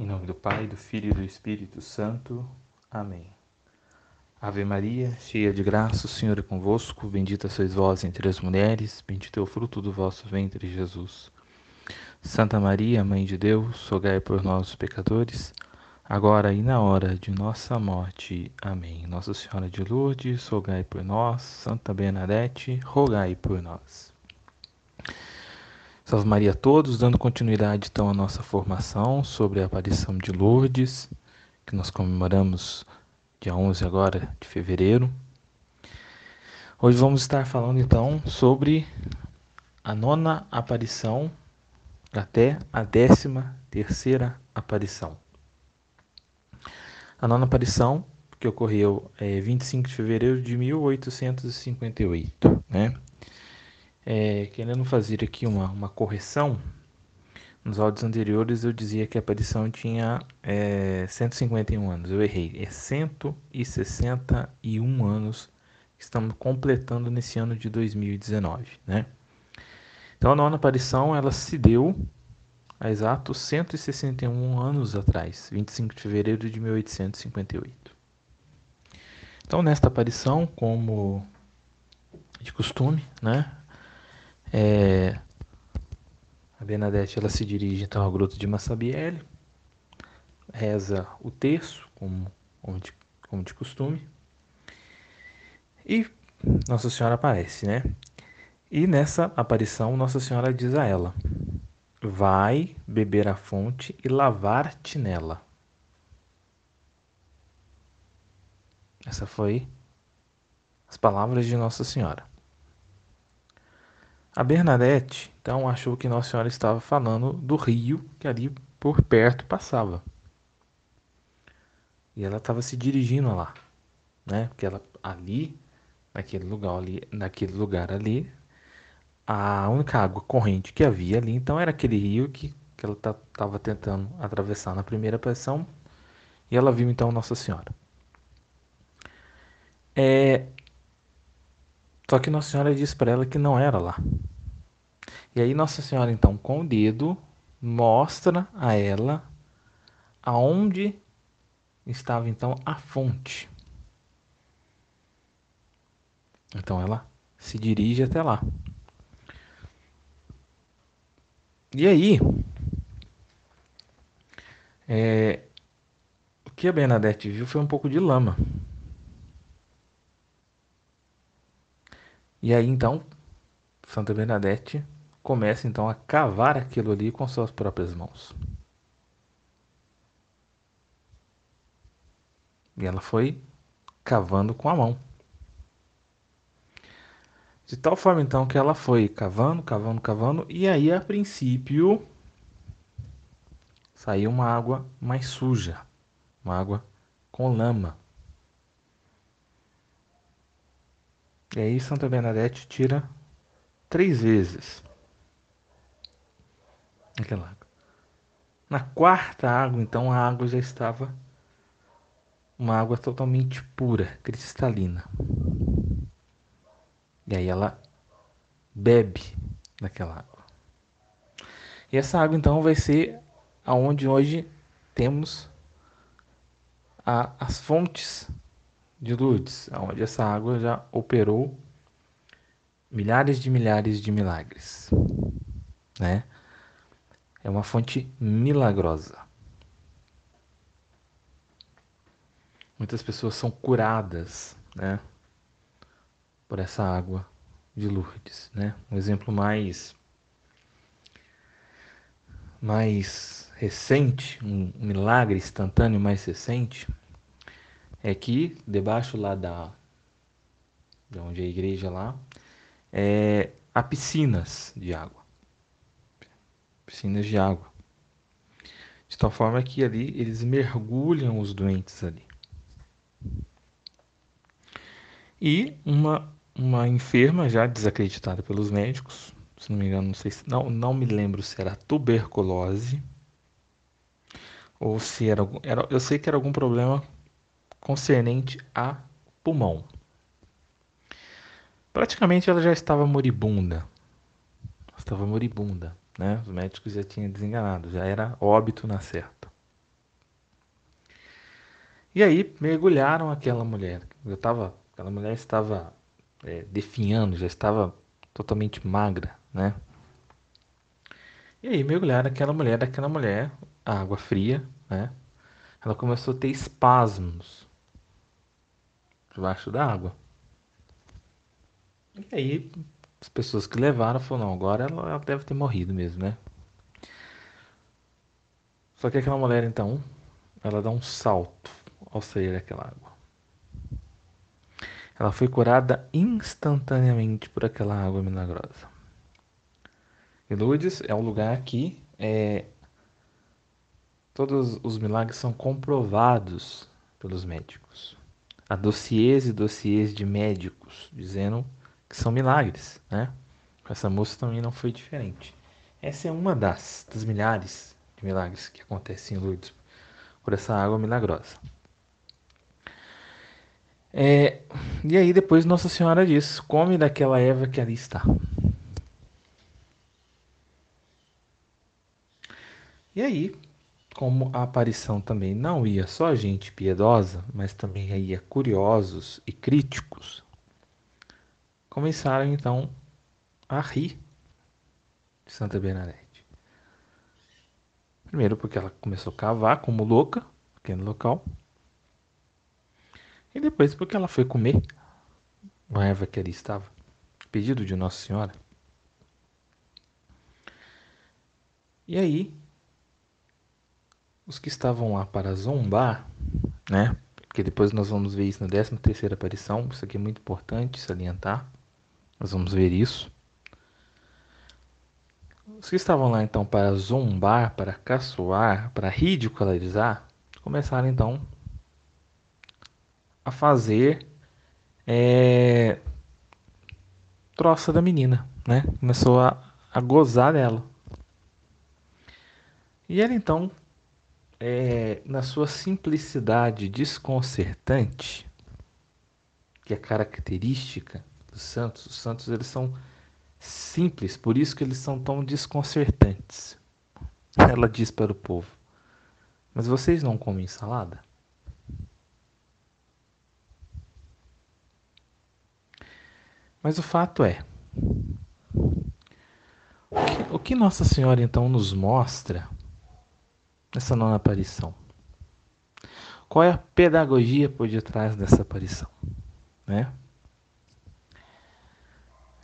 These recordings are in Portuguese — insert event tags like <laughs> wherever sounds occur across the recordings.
Em nome do Pai, do Filho e do Espírito Santo. Amém. Ave Maria, cheia de graça, o Senhor é convosco. Bendita sois vós entre as mulheres, bendito é o fruto do vosso ventre, Jesus. Santa Maria, Mãe de Deus, rogai por nós, pecadores, agora e na hora de nossa morte. Amém. Nossa Senhora de Lourdes, rogai por nós. Santa Bernadette, rogai por nós. Salve Maria a todos, dando continuidade então à nossa formação sobre a aparição de Lourdes, que nós comemoramos dia 11 agora de fevereiro. Hoje vamos estar falando então sobre a nona aparição até a décima terceira aparição. A nona aparição que ocorreu é 25 de fevereiro de 1858, né? É, querendo fazer aqui uma, uma correção, nos áudios anteriores eu dizia que a aparição tinha é, 151 anos. Eu errei. É 161 anos que estamos completando nesse ano de 2019, né? Então a nona aparição ela se deu há exatos 161 anos atrás, 25 de fevereiro de 1858. Então nesta aparição, como de costume, né? É, a Bernadette ela se dirige então ao Gruto de Massabielle, reza o terço, como, como, de, como de costume, e Nossa Senhora aparece, né? E nessa aparição, Nossa Senhora diz a ela: Vai beber a fonte e lavar-te nela. Essa foi as palavras de Nossa Senhora. A Bernadette, então, achou que Nossa Senhora estava falando do rio que ali por perto passava. E ela estava se dirigindo lá, né? Porque ela ali, naquele lugar ali, naquele lugar ali, a única água corrente que havia ali, então era aquele rio que, que ela estava tentando atravessar na primeira pressão, e ela viu então Nossa Senhora. É, só que Nossa Senhora disse para ela que não era lá. E aí Nossa Senhora então com o dedo mostra a ela aonde estava então a fonte. Então ela se dirige até lá. E aí, é, o que a Bernadette viu foi um pouco de lama. E aí então, Santa Bernadette começa então a cavar aquilo ali com suas próprias mãos. E ela foi cavando com a mão. De tal forma então que ela foi cavando, cavando, cavando, e aí a princípio saiu uma água mais suja, uma água com lama. E aí Santa Bernadette tira três vezes aquela água. Na quarta água, então, a água já estava uma água totalmente pura, cristalina. E aí ela bebe daquela água. E essa água, então, vai ser aonde hoje temos a, as fontes de Lourdes, onde essa água já operou milhares de milhares de milagres, né? É uma fonte milagrosa. Muitas pessoas são curadas, né? Por essa água de Lourdes, né? Um exemplo mais mais recente, um milagre instantâneo mais recente, é que debaixo lá da de onde é a igreja lá, é, há piscinas de água. Piscinas de água. De tal forma que ali eles mergulham os doentes ali. E uma, uma enferma já desacreditada pelos médicos, se não me engano, não sei se, não, não me lembro se era tuberculose ou se era, era eu sei que era algum problema concernente a pulmão. Praticamente ela já estava moribunda. Estava moribunda, né? Os médicos já tinham desenganado, já era óbito na certa. E aí mergulharam aquela mulher. Eu tava, aquela mulher estava é, definhando, já estava totalmente magra, né? E aí mergulharam aquela mulher, daquela mulher, água fria, né? Ela começou a ter espasmos debaixo da água. E aí as pessoas que levaram falaram, não, agora ela, ela deve ter morrido mesmo, né? Só que aquela mulher então, ela dá um salto ao sair daquela água. Ela foi curada instantaneamente por aquela água milagrosa. E Lourdes é um lugar que é, todos os milagres são comprovados pelos médicos. Há dossiês e dossiês de médicos dizendo que são milagres, né? Com essa moça também não foi diferente. Essa é uma das, das milhares de milagres que acontecem em Lourdes por essa água milagrosa. É, e aí depois Nossa Senhora diz: come daquela erva que ali está. E aí, como a aparição também não ia só gente piedosa, mas também ia curiosos e críticos, começaram então a rir de Santa Bernadette. Primeiro porque ela começou a cavar como louca, naquele local. E depois porque ela foi comer uma erva que ali estava, pedido de Nossa Senhora. E aí os que estavam lá para zombar, né? Porque depois nós vamos ver isso na 13 terceira aparição, isso aqui é muito importante salientar. Nós vamos ver isso. Os que estavam lá então para zombar, para caçoar, para ridicularizar, começaram então a fazer é, troça da menina, né? Começou a, a gozar dela. E ela então é, na sua simplicidade desconcertante, que é característica dos santos, os santos eles são simples, por isso que eles são tão desconcertantes. <laughs> Ela diz para o povo: Mas vocês não comem salada? Mas o fato é, o que, o que Nossa Senhora então nos mostra nessa nona aparição? Qual é a pedagogia por detrás dessa aparição? Né?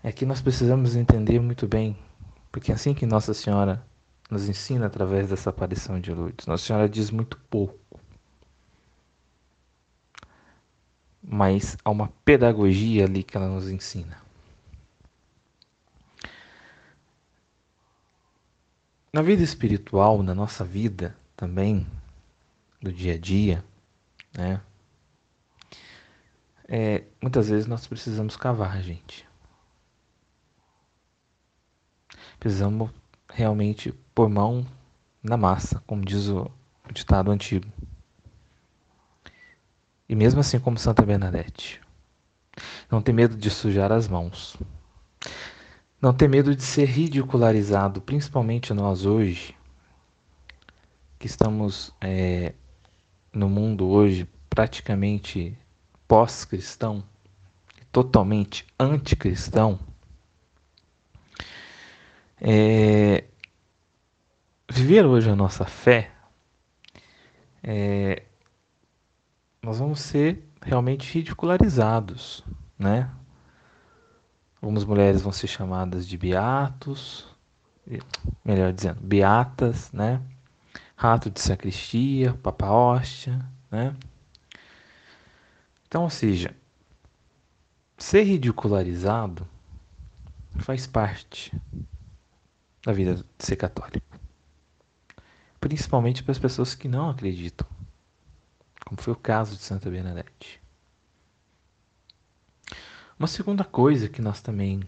É que nós precisamos entender muito bem, porque é assim que Nossa Senhora nos ensina através dessa aparição de Lourdes. Nossa Senhora diz muito pouco, mas há uma pedagogia ali que ela nos ensina. Na vida espiritual, na nossa vida também, do dia a dia, né? É, muitas vezes nós precisamos cavar, gente. Precisamos realmente pôr mão na massa, como diz o ditado antigo. E mesmo assim, como Santa Bernadette, não ter medo de sujar as mãos. Não ter medo de ser ridicularizado, principalmente nós hoje, que estamos é, no mundo hoje praticamente pós-cristão, totalmente anticristão, é, viver hoje a nossa fé, é, nós vamos ser realmente ridicularizados, né? Algumas mulheres vão ser chamadas de beatos, melhor dizendo, beatas, né? Rato de sacristia, papa hóstia, né? Então, ou seja, ser ridicularizado faz parte da vida de ser católico. Principalmente para as pessoas que não acreditam, como foi o caso de Santa Bernadette. Uma segunda coisa que nós também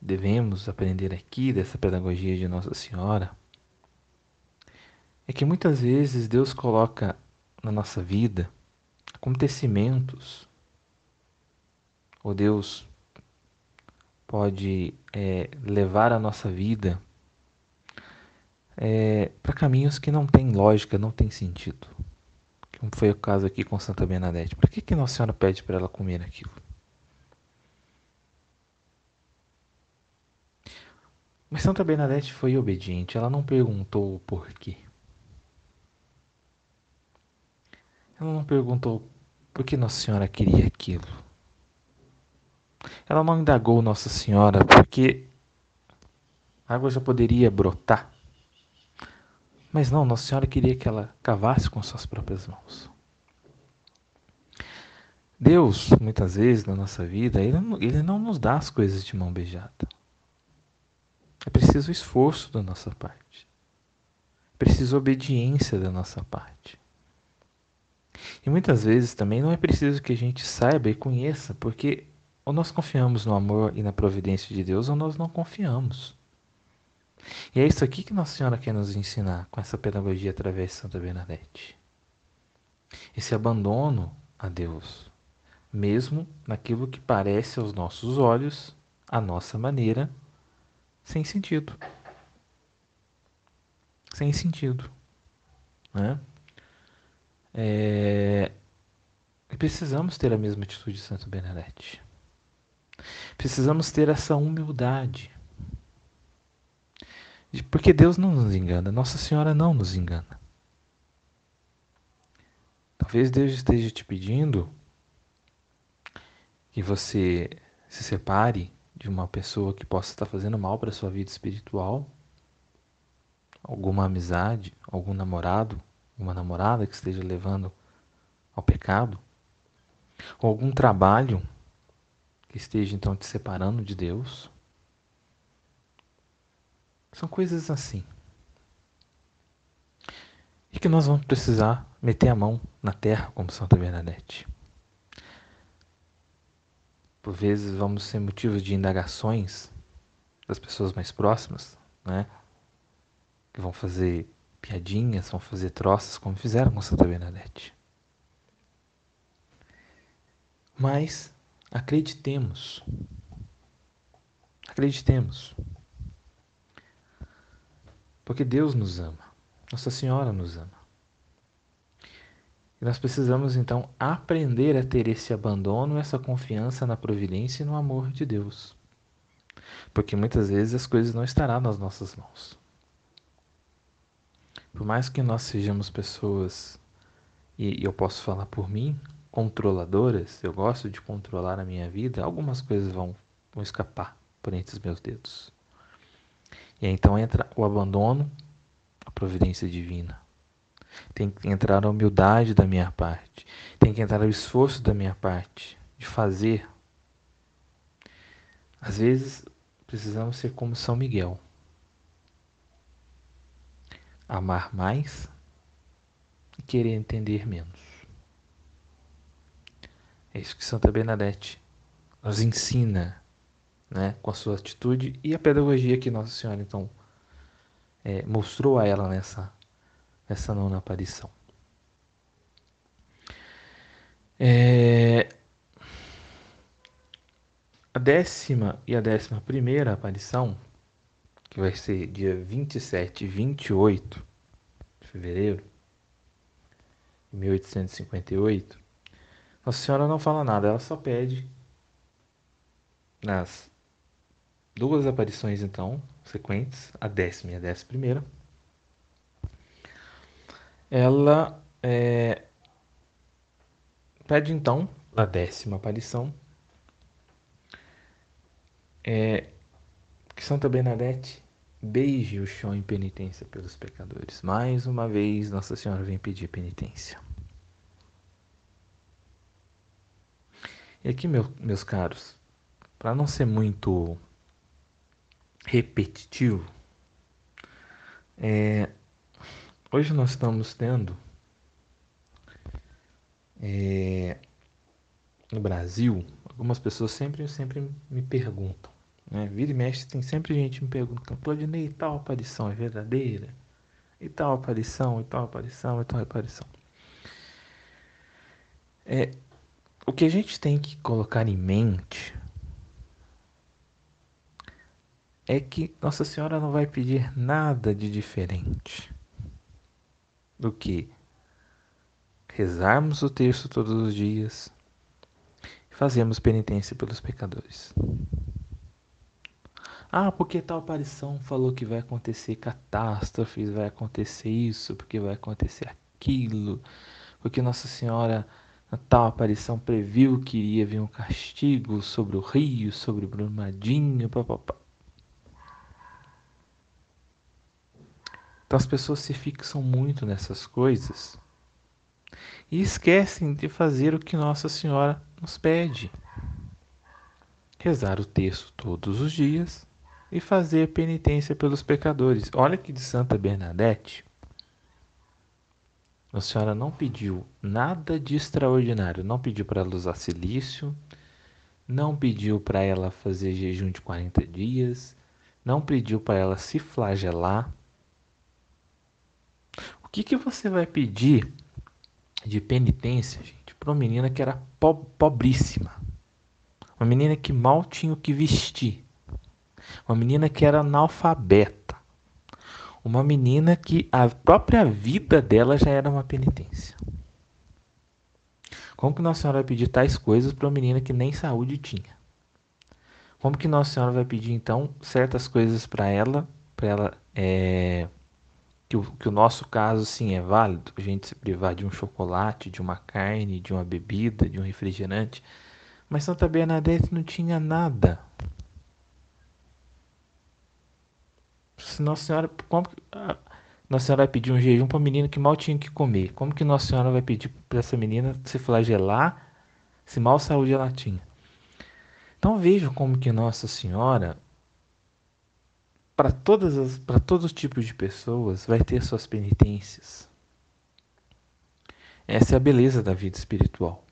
devemos aprender aqui dessa pedagogia de Nossa Senhora é que muitas vezes Deus coloca na nossa vida acontecimentos, ou Deus pode é, levar a nossa vida é, para caminhos que não têm lógica, não têm sentido. como foi o caso aqui com Santa Bernadette, por que, que Nossa Senhora pede para ela comer aquilo? Mas Santa Bernadette foi obediente, ela não perguntou o porquê. Ela não perguntou por que Nossa Senhora queria aquilo. Ela não indagou Nossa Senhora porque a água já poderia brotar. Mas não, Nossa Senhora queria que ela cavasse com suas próprias mãos. Deus, muitas vezes na nossa vida, ele, ele não nos dá as coisas de mão beijada. É preciso esforço da nossa parte. É preciso obediência da nossa parte. E muitas vezes também não é preciso que a gente saiba e conheça, porque ou nós confiamos no amor e na providência de Deus, ou nós não confiamos. E é isso aqui que Nossa Senhora quer nos ensinar com essa pedagogia através de Santa Bernadette. Esse abandono a Deus, mesmo naquilo que parece aos nossos olhos, a nossa maneira, sem sentido. Sem sentido. Né? É... Precisamos ter a mesma atitude de Santo Bernadette. Precisamos ter essa humildade porque Deus não nos engana, Nossa Senhora não nos engana. Talvez Deus esteja te pedindo que você se separe de uma pessoa que possa estar fazendo mal para a sua vida espiritual, alguma amizade, algum namorado, uma namorada que esteja levando ao pecado, ou algum trabalho que esteja então te separando de Deus. São coisas assim. E que nós vamos precisar meter a mão na terra como Santa Bernadette. Por vezes vamos ser motivos de indagações das pessoas mais próximas, né? Que vão fazer piadinhas, vão fazer troças, como fizeram com Santa Bernadette. Mas acreditemos. Acreditemos. Porque Deus nos ama, Nossa Senhora nos ama. E nós precisamos então aprender a ter esse abandono, essa confiança na providência e no amor de Deus. Porque muitas vezes as coisas não estarão nas nossas mãos. Por mais que nós sejamos pessoas, e eu posso falar por mim, controladoras, eu gosto de controlar a minha vida, algumas coisas vão, vão escapar por entre os meus dedos. E aí, então entra o abandono, a providência divina. Tem que entrar a humildade da minha parte. Tem que entrar o esforço da minha parte de fazer. Às vezes precisamos ser como São Miguel. Amar mais e querer entender menos. É isso que Santa Bernadette nos ensina né, com a sua atitude e a pedagogia que Nossa Senhora então é, mostrou a ela nessa, nessa nona aparição. É, a décima e a décima primeira aparição, que vai ser dia 27 e 28 de fevereiro de 1858, Nossa Senhora não fala nada, ela só pede nas duas aparições então sequentes, a décima e a décima primeira. Ela é, pede então a décima aparição é, que Santa Bernadette beije o chão em penitência pelos pecadores. Mais uma vez, Nossa Senhora vem pedir penitência. E aqui, meu, meus caros, para não ser muito repetitivo, é, hoje nós estamos tendo é, no Brasil, algumas pessoas sempre, sempre me perguntam, né? Vira e mexe, tem sempre gente me perguntando, Claudinei, tal aparição é verdadeira? E tal aparição, e tal aparição, e tal aparição. É, o que a gente tem que colocar em mente é que Nossa Senhora não vai pedir nada de diferente do que rezarmos o texto todos os dias e fazermos penitência pelos pecadores. Ah, porque tal aparição falou que vai acontecer catástrofes, vai acontecer isso, porque vai acontecer aquilo, porque Nossa Senhora, na tal aparição, previu que iria vir um castigo sobre o rio, sobre o Brumadinho, papapá. Então as pessoas se fixam muito nessas coisas e esquecem de fazer o que Nossa Senhora nos pede: rezar o texto todos os dias e fazer penitência pelos pecadores. Olha que de Santa Bernadette, Nossa Senhora não pediu nada de extraordinário, não pediu para ela usar silício, não pediu para ela fazer jejum de 40 dias, não pediu para ela se flagelar. Que, que você vai pedir de penitência, gente, para uma menina que era pobríssima? Uma menina que mal tinha o que vestir uma menina que era analfabeta, uma menina que a própria vida dela já era uma penitência. Como que Nossa Senhora vai pedir tais coisas para uma menina que nem saúde tinha? Como que Nossa Senhora vai pedir então certas coisas para ela, para ela é, que, o, que o nosso caso sim é válido, a gente se privar de um chocolate, de uma carne, de uma bebida, de um refrigerante, mas Santa Bernadette não tinha nada. Nossa Senhora, como Nossa Senhora vai pedir um jejum para uma menina que mal tinha que comer? Como que Nossa Senhora vai pedir para essa menina se flagelar se mal saúde ela tinha? Então vejam como que Nossa Senhora para todas as para todos os tipos de pessoas vai ter suas penitências. Essa é a beleza da vida espiritual.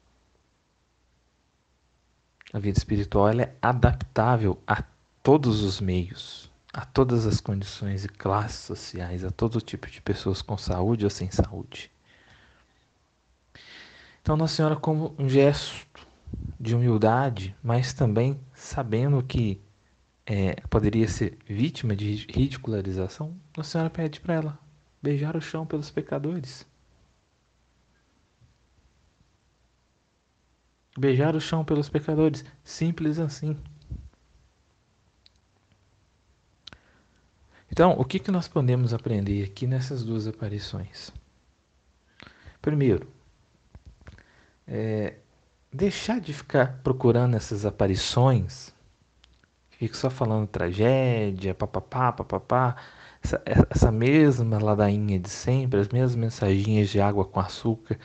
A vida espiritual é adaptável a todos os meios a todas as condições e classes sociais, a todo tipo de pessoas com saúde ou sem saúde. Então, Nossa Senhora, como um gesto de humildade, mas também sabendo que é, poderia ser vítima de ridicularização, Nossa Senhora pede para ela beijar o chão pelos pecadores. Beijar o chão pelos pecadores, simples assim. Então, o que, que nós podemos aprender aqui nessas duas aparições? Primeiro, é, deixar de ficar procurando essas aparições, fica só falando tragédia, papapá, papapá, essa, essa mesma ladainha de sempre, as mesmas mensaginhas de água com açúcar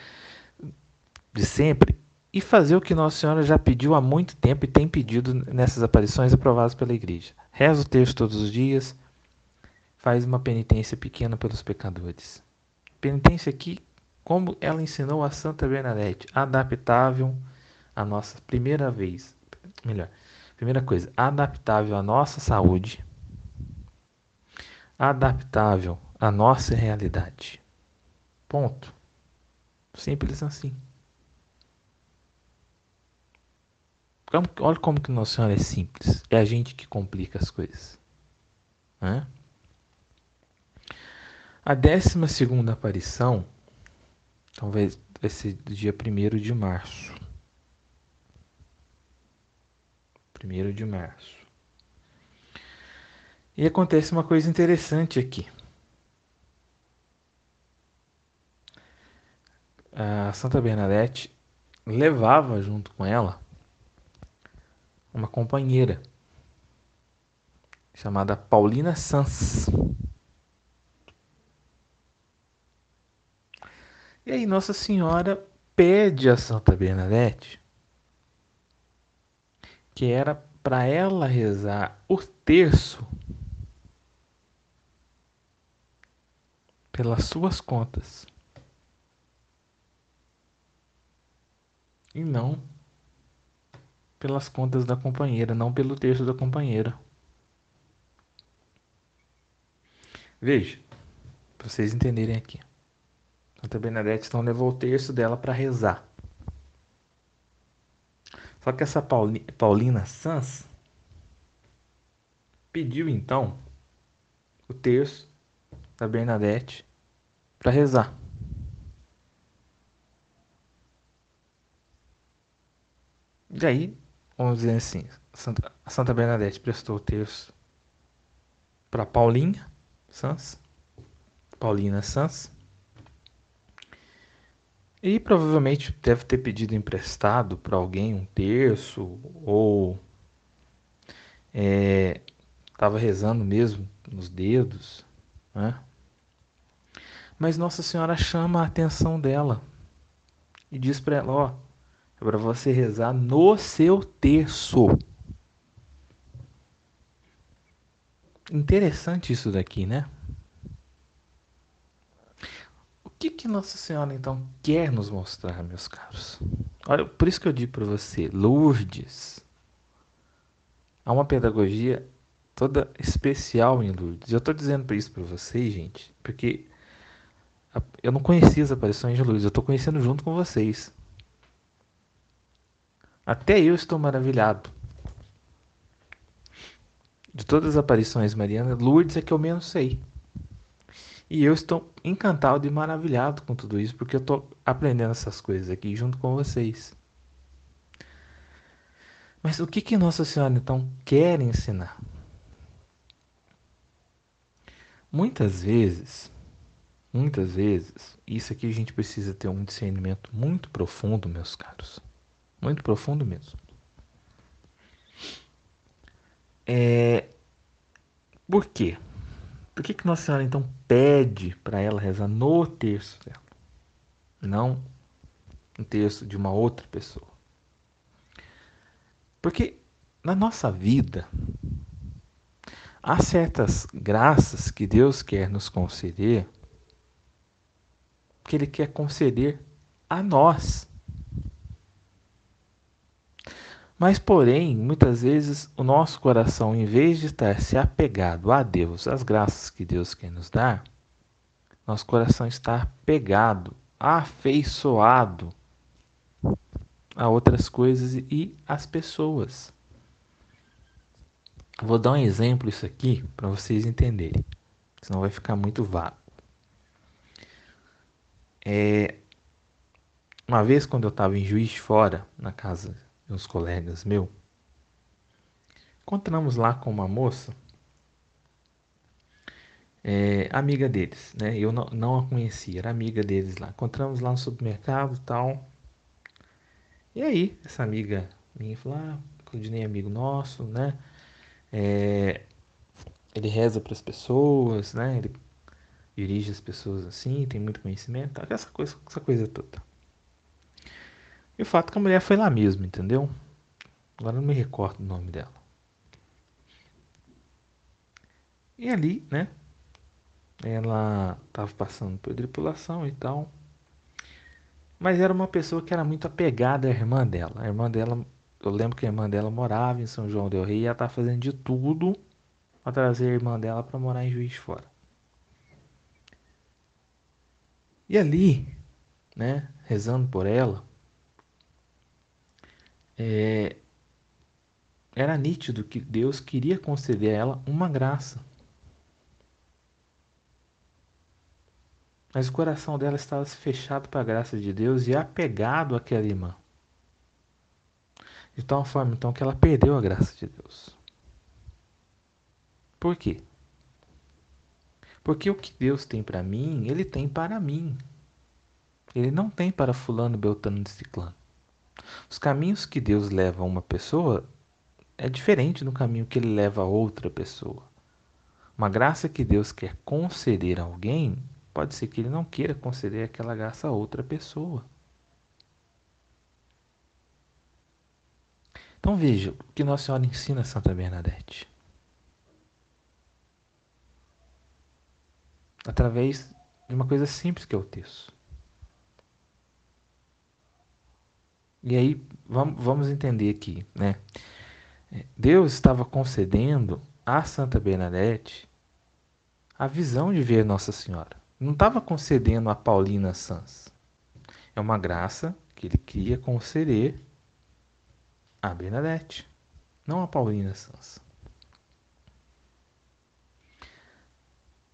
de sempre, e fazer o que Nossa Senhora já pediu há muito tempo e tem pedido nessas aparições aprovadas pela igreja. Reza o texto todos os dias, faz uma penitência pequena pelos pecadores. Penitência aqui, como ela ensinou a Santa Bernadette, adaptável à nossa primeira vez, melhor, primeira coisa, adaptável à nossa saúde, adaptável à nossa realidade. Ponto. Simples assim. Olha como que Nossa Senhora é simples. É a gente que complica as coisas. Né? A décima segunda aparição, talvez vai ser do dia 1 de março. 1 de março. E acontece uma coisa interessante aqui. A Santa Bernadette levava junto com ela uma companheira chamada Paulina Sanz. E aí Nossa Senhora pede a Santa Bernadette que era para ela rezar o terço pelas suas contas. E não pelas contas da companheira, não pelo terço da companheira. Veja, para vocês entenderem aqui. Santa Bernadette então levou o terço dela para rezar. Só que essa Paulina Sanz pediu então o terço da Bernadette para rezar. E aí, vamos dizer assim, Santa, Santa Bernadette prestou o terço para Paulinha Sanz, Paulina Sanz, e provavelmente deve ter pedido emprestado para alguém um terço ou estava é, rezando mesmo nos dedos, né? Mas Nossa Senhora chama a atenção dela e diz para ela: ó, é para você rezar no seu terço. Interessante isso daqui, né? O que, que Nossa Senhora então quer nos mostrar, meus caros? Olha, por isso que eu digo para você, Lourdes. Há uma pedagogia toda especial em Lourdes. Eu estou dizendo isso para vocês, gente, porque eu não conhecia as aparições de Lourdes, eu estou conhecendo junto com vocês. Até eu estou maravilhado. De todas as aparições marianas, Lourdes é que eu menos sei. E eu estou encantado e maravilhado com tudo isso, porque eu estou aprendendo essas coisas aqui junto com vocês. Mas o que, que Nossa Senhora então quer ensinar? Muitas vezes, muitas vezes, isso aqui a gente precisa ter um discernimento muito profundo, meus caros. Muito profundo mesmo. É... Por quê? Por que, que Nossa Senhora então pede para ela rezar no terço dela? Não no terço de uma outra pessoa. Porque na nossa vida, Há certas graças que Deus quer nos conceder, que Ele quer conceder a nós. Mas, porém, muitas vezes o nosso coração, em vez de estar se apegado a Deus, às graças que Deus quer nos dar, nosso coração está pegado, afeiçoado a outras coisas e às pessoas. Vou dar um exemplo isso aqui para vocês entenderem, senão vai ficar muito vago. É, uma vez quando eu estava em Juiz de Fora, na casa uns colegas meus, encontramos lá com uma moça, é, amiga deles, né? Eu não, não a conhecia, era amiga deles lá. Encontramos lá no supermercado tal. E aí, essa amiga minha falou: Ah, Claudinei é amigo nosso, né? É, ele reza para as pessoas, né? Ele dirige as pessoas assim, tem muito conhecimento, essa coisa, essa coisa toda. E o fato é que a mulher foi lá mesmo, entendeu? Agora não me recordo o nome dela. E ali, né? Ela estava passando por tripulação e tal. Mas era uma pessoa que era muito apegada à irmã dela. A irmã dela eu lembro que a irmã dela morava em São João del Rei e ela tá fazendo de tudo para trazer a irmã dela para morar em Juiz Fora. E ali, né, rezando por ela, é, era nítido que Deus queria conceder a ela uma graça. Mas o coração dela estava fechado para a graça de Deus e apegado àquela irmã. De tal forma, então, que ela perdeu a graça de Deus. Por quê? Porque o que Deus tem para mim, Ele tem para mim. Ele não tem para fulano, beltano e ciclano. Os caminhos que Deus leva a uma pessoa é diferente do caminho que Ele leva a outra pessoa. Uma graça que Deus quer conceder a alguém, pode ser que Ele não queira conceder aquela graça a outra pessoa. Então veja o que Nossa Senhora ensina a Santa Bernadette. Através de uma coisa simples que é o texto. E aí vamos entender aqui, né? Deus estava concedendo a Santa Bernadette a visão de ver Nossa Senhora. Não estava concedendo a Paulina Sans. É uma graça que ele queria conceder a Bernadette, não a Paulina Sansa.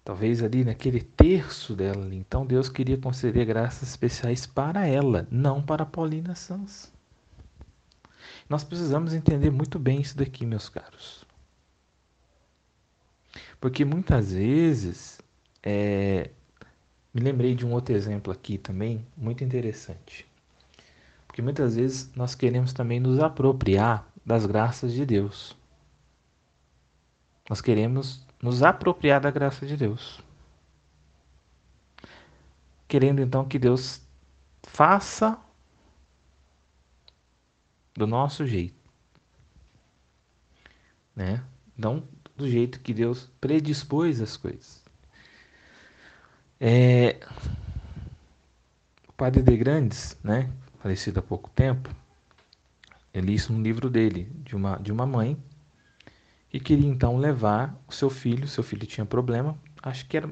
Talvez ali naquele terço dela, então Deus queria conceder graças especiais para ela, não para Paulina Sansa. Nós precisamos entender muito bem isso daqui, meus caros. Porque muitas vezes, é... me lembrei de um outro exemplo aqui também, muito interessante. Porque muitas vezes nós queremos também nos apropriar das graças de Deus. Nós queremos nos apropriar da graça de Deus. Querendo então que Deus faça do nosso jeito, né? Não do jeito que Deus predispôs as coisas. É... O padre de Grandes, né, falecido há pouco tempo, ele isso no livro dele, de uma, de uma mãe que queria então levar o seu filho, seu filho tinha problema, acho que era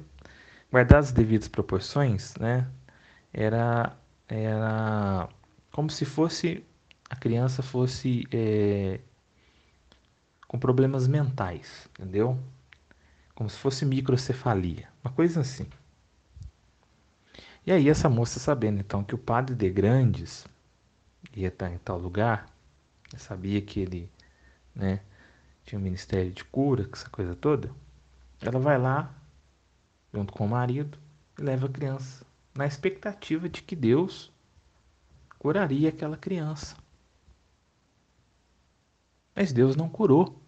guardar as devidas proporções, né? Era era como se fosse a criança fosse é, com problemas mentais, entendeu? Como se fosse microcefalia, uma coisa assim. E aí essa moça sabendo então que o padre de Grandes ia estar em tal lugar, sabia que ele, né, tinha um ministério de cura, essa coisa toda, ela vai lá junto com o marido e leva a criança na expectativa de que Deus curaria aquela criança. Mas Deus não curou.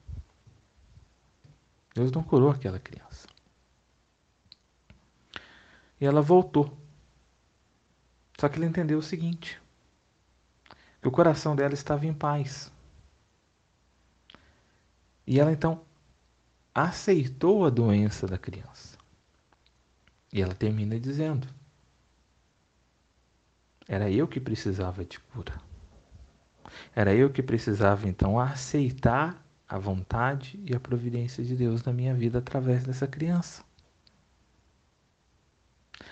Deus não curou aquela criança. E ela voltou. Só que ele entendeu o seguinte: que o coração dela estava em paz. E ela então aceitou a doença da criança. E ela termina dizendo: Era eu que precisava de cura. Era eu que precisava então aceitar a vontade e a providência de Deus na minha vida através dessa criança.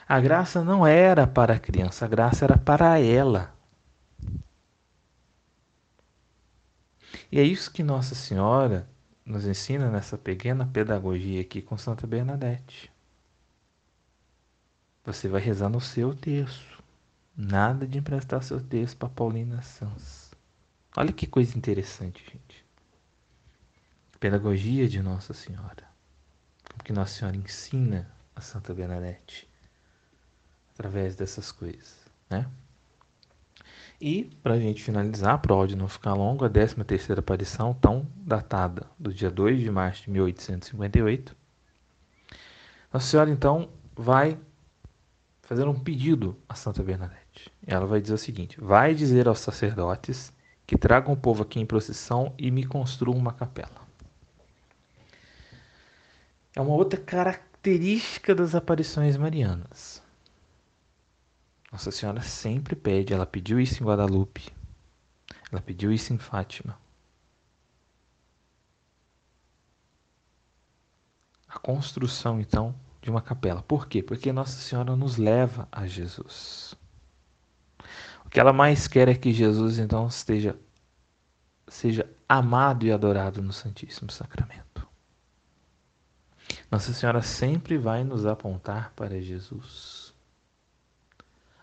A graça não era para a criança, a graça era para ela. E é isso que Nossa Senhora nos ensina nessa pequena pedagogia aqui com Santa Bernadette. Você vai rezar no seu texto. Nada de emprestar seu texto para Paulina Sanz. Olha que coisa interessante, gente. Pedagogia de Nossa Senhora. Como que Nossa Senhora ensina a Santa Bernadette através dessas coisas, né? E, para a gente finalizar, para o áudio não ficar longo, a 13 terceira aparição, tão datada do dia 2 de março de 1858. Nossa Senhora, então, vai fazer um pedido a Santa Bernadette. Ela vai dizer o seguinte, vai dizer aos sacerdotes que tragam o povo aqui em procissão e me construam uma capela. É uma outra característica das aparições marianas. Nossa Senhora sempre pede, ela pediu isso em Guadalupe, ela pediu isso em Fátima. A construção, então, de uma capela. Por quê? Porque Nossa Senhora nos leva a Jesus. O que ela mais quer é que Jesus, então, esteja, seja amado e adorado no Santíssimo Sacramento. Nossa Senhora sempre vai nos apontar para Jesus.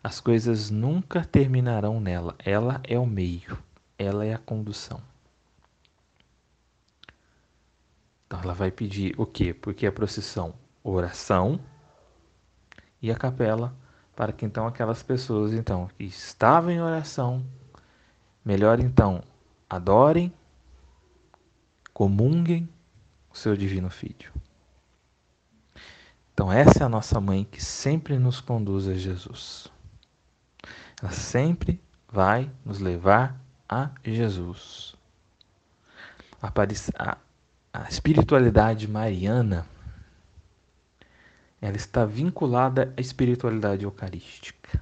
As coisas nunca terminarão nela. Ela é o meio, ela é a condução. Então ela vai pedir o quê? Porque a procissão, oração e a capela para que então aquelas pessoas então que estavam em oração, melhor então adorem, comunguem o seu divino filho. Então essa é a nossa mãe que sempre nos conduz a Jesus. Ela sempre vai nos levar a Jesus. A, a espiritualidade mariana ela está vinculada à espiritualidade eucarística.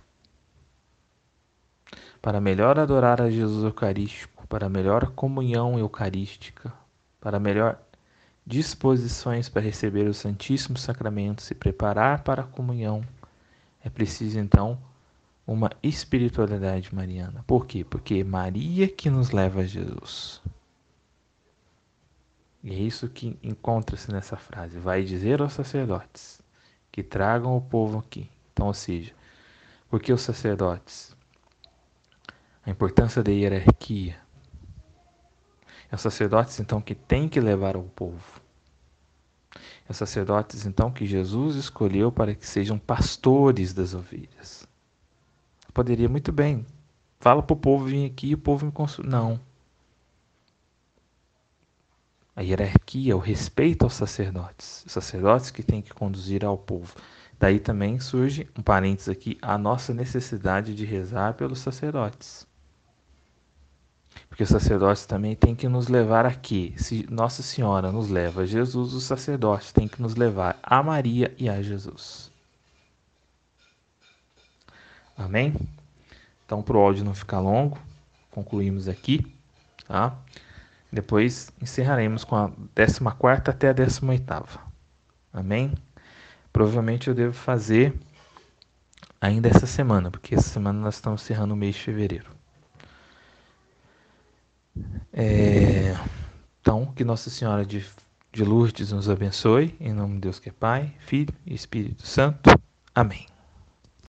Para melhor adorar a Jesus Eucarístico, para melhor comunhão eucarística, para melhor disposições para receber o Santíssimo Sacramento, se preparar para a comunhão, é preciso então uma espiritualidade mariana. Por quê? Porque é Maria que nos leva a Jesus. E é isso que encontra-se nessa frase. Vai dizer aos sacerdotes que tragam o povo aqui. Então, ou seja, porque os sacerdotes? A importância da hierarquia. É os sacerdotes, então, que têm que levar ao povo. É os sacerdotes, então, que Jesus escolheu para que sejam pastores das ovelhas. Poderia muito bem. Fala para o povo vir aqui e o povo me consulta. Não. A hierarquia, o respeito aos sacerdotes. Os sacerdotes que têm que conduzir ao povo. Daí também surge, um parênteses aqui, a nossa necessidade de rezar pelos sacerdotes. Porque os sacerdotes também têm que nos levar aqui. Se Nossa Senhora nos leva a Jesus, os sacerdotes têm que nos levar a Maria e a Jesus. Amém? Então, para o áudio não ficar longo, concluímos aqui, tá? Depois encerraremos com a 14 até a 18. Amém? Provavelmente eu devo fazer ainda essa semana, porque essa semana nós estamos encerrando o mês de fevereiro. É, então, que Nossa Senhora de, de Lourdes nos abençoe, em nome de Deus que é Pai, Filho e Espírito Santo. Amém.